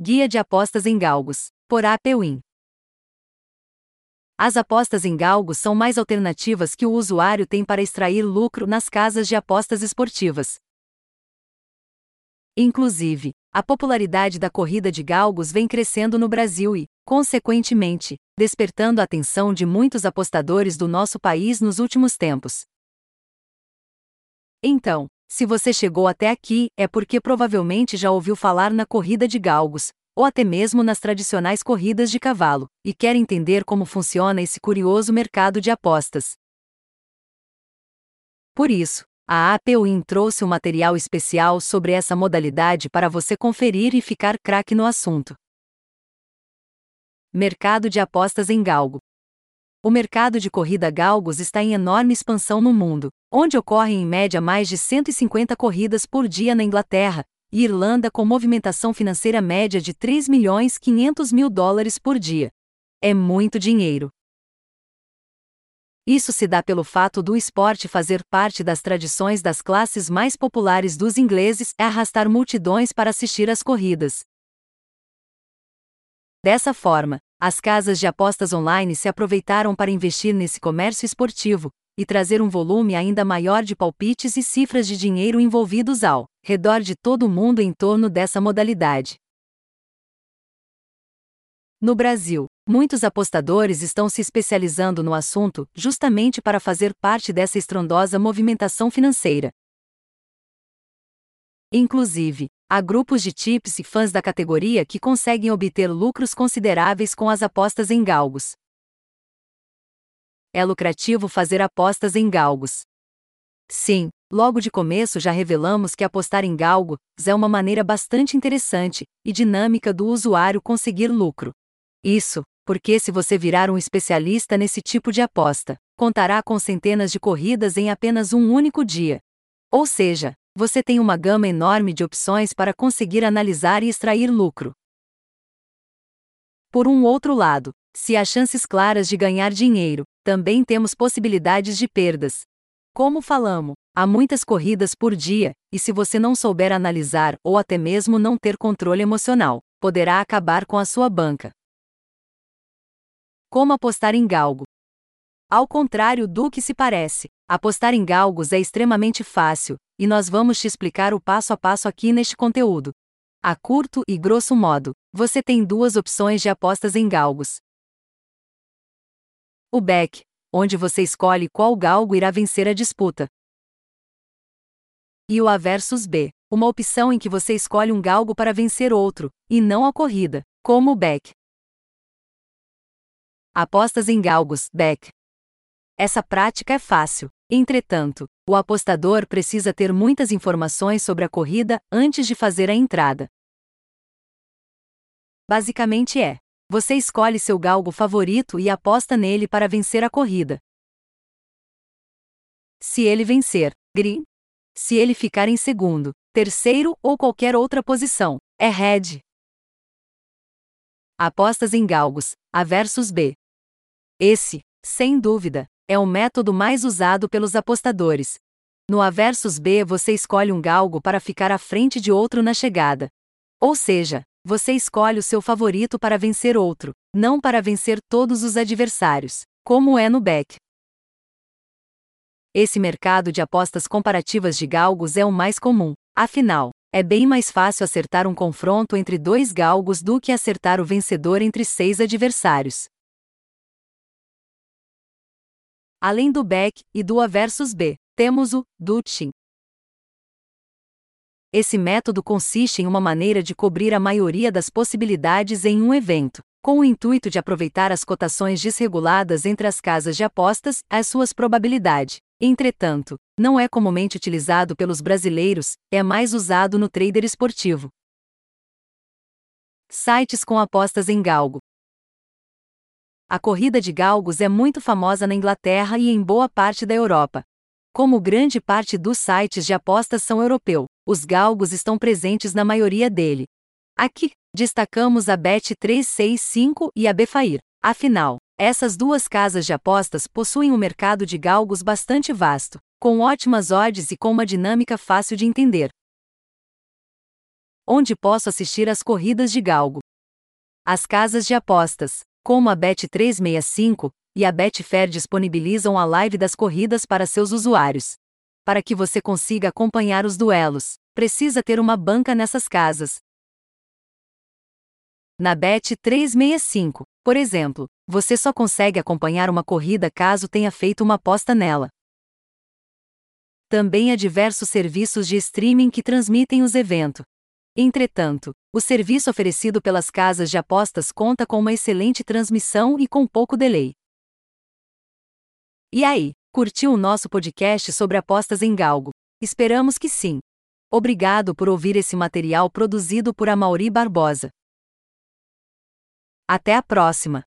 Guia de Apostas em Galgos, por APWin. As apostas em galgos são mais alternativas que o usuário tem para extrair lucro nas casas de apostas esportivas. Inclusive, a popularidade da corrida de galgos vem crescendo no Brasil e, consequentemente, despertando a atenção de muitos apostadores do nosso país nos últimos tempos. Então, se você chegou até aqui, é porque provavelmente já ouviu falar na corrida de galgos, ou até mesmo nas tradicionais corridas de cavalo, e quer entender como funciona esse curioso mercado de apostas. Por isso, a APWin trouxe um material especial sobre essa modalidade para você conferir e ficar craque no assunto. Mercado de apostas em galgo. O mercado de corrida galgos está em enorme expansão no mundo, onde ocorrem em média mais de 150 corridas por dia na Inglaterra e Irlanda com movimentação financeira média de 3 milhões 500 mil dólares por dia. É muito dinheiro. Isso se dá pelo fato do esporte fazer parte das tradições das classes mais populares dos ingleses e arrastar multidões para assistir às corridas. Dessa forma, as casas de apostas online se aproveitaram para investir nesse comércio esportivo e trazer um volume ainda maior de palpites e cifras de dinheiro envolvidos ao redor de todo o mundo em torno dessa modalidade. No Brasil, muitos apostadores estão se especializando no assunto justamente para fazer parte dessa estrondosa movimentação financeira. Inclusive, Há grupos de tips e fãs da categoria que conseguem obter lucros consideráveis com as apostas em galgos. É lucrativo fazer apostas em galgos. Sim, logo de começo já revelamos que apostar em galgos é uma maneira bastante interessante e dinâmica do usuário conseguir lucro. Isso, porque se você virar um especialista nesse tipo de aposta, contará com centenas de corridas em apenas um único dia. Ou seja, você tem uma gama enorme de opções para conseguir analisar e extrair lucro. Por um outro lado, se há chances claras de ganhar dinheiro, também temos possibilidades de perdas. Como falamos, há muitas corridas por dia, e se você não souber analisar ou até mesmo não ter controle emocional, poderá acabar com a sua banca. Como apostar em galgo? Ao contrário do que se parece, apostar em galgos é extremamente fácil, e nós vamos te explicar o passo a passo aqui neste conteúdo. A curto e grosso modo, você tem duas opções de apostas em galgos. O back, onde você escolhe qual galgo irá vencer a disputa. E o A versus B, uma opção em que você escolhe um galgo para vencer outro, e não a corrida, como o back. Apostas em galgos, back. Essa prática é fácil. Entretanto, o apostador precisa ter muitas informações sobre a corrida antes de fazer a entrada. Basicamente é: você escolhe seu galgo favorito e aposta nele para vencer a corrida. Se ele vencer, green. Se ele ficar em segundo, terceiro ou qualquer outra posição, é red. Apostas em galgos, A versus B. Esse, sem dúvida, é o método mais usado pelos apostadores. No A versus B você escolhe um galgo para ficar à frente de outro na chegada. Ou seja, você escolhe o seu favorito para vencer outro, não para vencer todos os adversários, como é no back. Esse mercado de apostas comparativas de galgos é o mais comum, afinal, é bem mais fácil acertar um confronto entre dois galgos do que acertar o vencedor entre seis adversários. Além do back e do A versus B, temos o Dutching. Esse método consiste em uma maneira de cobrir a maioria das possibilidades em um evento, com o intuito de aproveitar as cotações desreguladas entre as casas de apostas as suas probabilidades. Entretanto, não é comumente utilizado pelos brasileiros, é mais usado no trader esportivo. Sites com apostas em galgo. A corrida de galgos é muito famosa na Inglaterra e em boa parte da Europa. Como grande parte dos sites de apostas são europeu, os galgos estão presentes na maioria dele. Aqui, destacamos a Bet365 e a Befair. Afinal, essas duas casas de apostas possuem um mercado de galgos bastante vasto, com ótimas odds e com uma dinâmica fácil de entender. onde posso assistir às corridas de galgo. As casas de apostas, como a Bet365 e a Betfair disponibilizam a live das corridas para seus usuários. Para que você consiga acompanhar os duelos, precisa ter uma banca nessas casas. Na Bet365, por exemplo, você só consegue acompanhar uma corrida caso tenha feito uma aposta nela. Também há diversos serviços de streaming que transmitem os eventos. Entretanto, o serviço oferecido pelas casas de apostas conta com uma excelente transmissão e com pouco delay. E aí, curtiu o nosso podcast sobre apostas em galgo? Esperamos que sim. Obrigado por ouvir esse material produzido por Amauri Barbosa. Até a próxima!